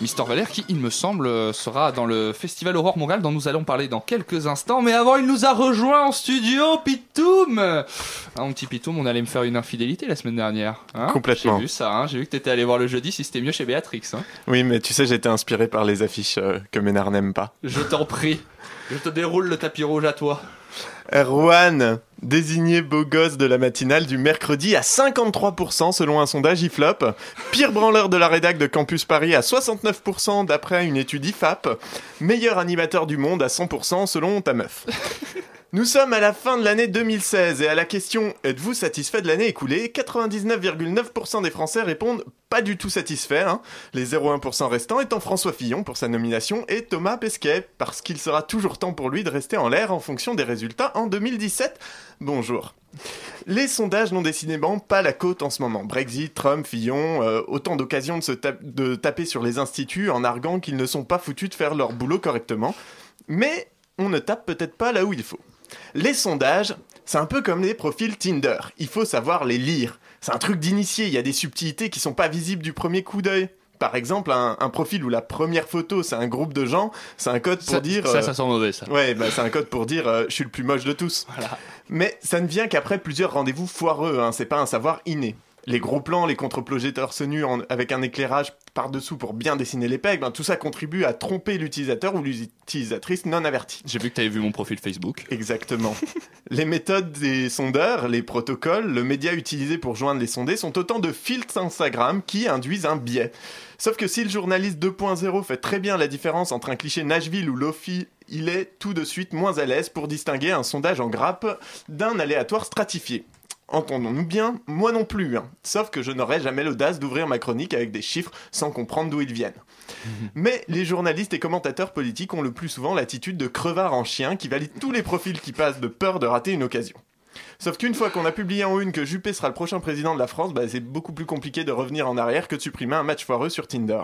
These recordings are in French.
Mister Valère qui, il me semble, sera dans le festival Aurore Montréal dont nous allons parler dans quelques instants. Mais avant, il nous a rejoint en studio, Pitoum ah, Mon petit Pitoum, on allait me faire une infidélité la semaine dernière. hein? Complètement. J'ai vu ça, hein. j'ai vu que t'étais allé voir le jeudi si c'était mieux chez Béatrix. hein. Oui, mais tu sais, j'ai été inspiré par les affiches euh, que Ménard n'aime pas. Je t'en prie, je te déroule le tapis rouge à toi. Erwan, désigné beau gosse de la matinale du mercredi à 53% selon un sondage IFLOP. Pire branleur de la rédac de Campus Paris à 69% d'après une étude IFAP. Meilleur animateur du monde à 100% selon ta meuf. Nous sommes à la fin de l'année 2016 et à la question Êtes-vous satisfait de l'année écoulée? 99,9% des Français répondent pas du tout satisfaits. hein. Les 0,1% restants étant François Fillon pour sa nomination et Thomas Pesquet parce qu'il sera toujours temps pour lui de rester en l'air en fonction des résultats en 2017. Bonjour. Les sondages n'ont décidément pas la côte en ce moment. Brexit, Trump, Fillon, euh, autant d'occasions de de taper sur les instituts en arguant qu'ils ne sont pas foutus de faire leur boulot correctement. Mais on ne tape peut-être pas là où il faut. Les sondages, c'est un peu comme les profils Tinder. Il faut savoir les lire. C'est un truc d'initié, il y a des subtilités qui sont pas visibles du premier coup d'œil. Par exemple, un, un profil où la première photo c'est un groupe de gens, c'est un code pour Ça, dire. ça, euh, ça sent mauvais ça. Ouais, bah, c'est un code pour dire euh, je suis le plus moche de tous. Voilà. Mais ça ne vient qu'après plusieurs rendez-vous foireux, hein, c'est pas un savoir inné. Les gros plans, les contre-projecteurs nus en- avec un éclairage par-dessous pour bien dessiner les pegs, ben, tout ça contribue à tromper l'utilisateur ou l'utilisatrice non avertie. J'ai vu que t'avais vu mon profil Facebook. Exactement. les méthodes des sondeurs, les protocoles, le média utilisé pour joindre les sondés sont autant de filtres Instagram qui induisent un biais. Sauf que si le journaliste 2.0 fait très bien la différence entre un cliché Nashville ou Lofi, il est tout de suite moins à l'aise pour distinguer un sondage en grappe d'un aléatoire stratifié. Entendons-nous bien, moi non plus. hein. Sauf que je n'aurais jamais l'audace d'ouvrir ma chronique avec des chiffres sans comprendre d'où ils viennent. Mais les journalistes et commentateurs politiques ont le plus souvent l'attitude de crevards en chien qui valident tous les profils qui passent de peur de rater une occasion. Sauf qu'une fois qu'on a publié en une que Juppé sera le prochain président de la France, bah, c'est beaucoup plus compliqué de revenir en arrière que de supprimer un match foireux sur Tinder.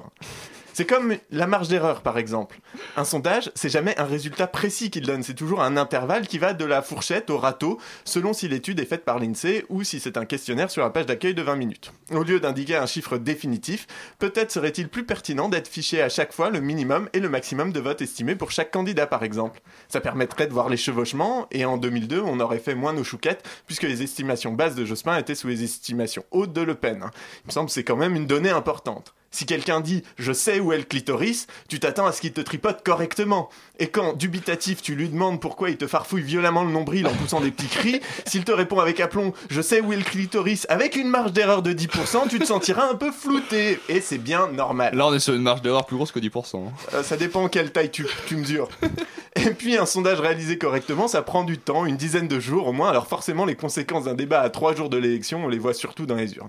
C'est comme la marge d'erreur, par exemple. Un sondage, c'est jamais un résultat précis qu'il donne, c'est toujours un intervalle qui va de la fourchette au râteau, selon si l'étude est faite par l'INSEE ou si c'est un questionnaire sur la page d'accueil de 20 minutes. Au lieu d'indiquer un chiffre définitif, peut-être serait-il plus pertinent d'être fiché à chaque fois le minimum et le maximum de votes estimés pour chaque candidat, par exemple. Ça permettrait de voir les chevauchements, et en 2002, on aurait fait moins nos chouquettes, puisque les estimations basses de Jospin étaient sous les estimations hautes de Le Pen. Il me semble que c'est quand même une donnée importante. Si quelqu'un dit je sais où est le clitoris, tu t'attends à ce qu'il te tripote correctement. Et quand, dubitatif, tu lui demandes pourquoi il te farfouille violemment le nombril en poussant des petits cris, s'il te répond avec aplomb je sais où est le clitoris avec une marge d'erreur de 10%, tu te sentiras un peu flouté. Et c'est bien normal. Là, on est sur une marge d'erreur plus grosse que 10%. hein. Euh, ça dépend quelle taille tu, tu mesures. Et puis un sondage réalisé correctement, ça prend du temps, une dizaine de jours au moins, alors forcément les conséquences d'un débat à trois jours de l'élection, on les voit surtout dans les urnes.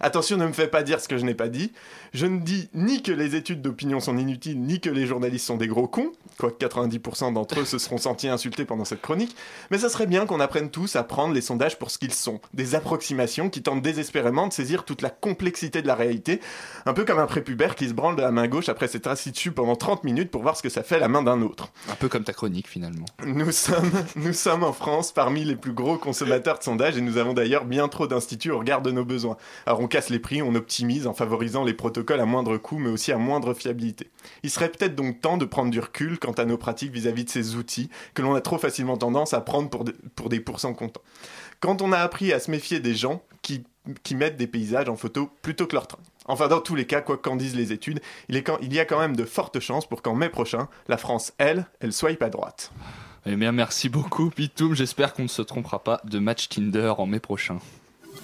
Attention, ne me fais pas dire ce que je n'ai pas dit. Je ne dis ni que les études d'opinion sont inutiles, ni que les journalistes sont des gros cons, quoique 90% d'entre eux se seront sentis insultés pendant cette chronique, mais ça serait bien qu'on apprenne tous à prendre les sondages pour ce qu'ils sont, des approximations qui tentent désespérément de saisir toute la complexité de la réalité, un peu comme un prépubère qui se branle de la main gauche après s'être assis dessus pendant 30 minutes pour voir ce que ça fait la main d'un autre. Un peu comme ta chronique finalement. Nous sommes, nous sommes en France parmi les plus gros consommateurs de sondages et nous avons d'ailleurs bien trop d'instituts au regard de nos besoins. Alors on casse les prix, on optimise en favorisant les protocoles à moindre coût mais aussi à moindre fiabilité. Il serait peut-être donc temps de prendre du recul quant à nos pratiques vis-à-vis de ces outils que l'on a trop facilement tendance à prendre pour, de- pour des pourcents comptants. Quand on a appris à se méfier des gens qui, mettent des paysages en photo plutôt que leur train. Enfin, dans tous les cas, quoi qu'en disent les études, il, y a quand même de fortes chances pour qu'en mai prochain, la France, elle, elle soit pas droite. Eh bien, merci beaucoup, Pitoum. J'espère qu'on ne se trompera pas de match Tinder en mai prochain.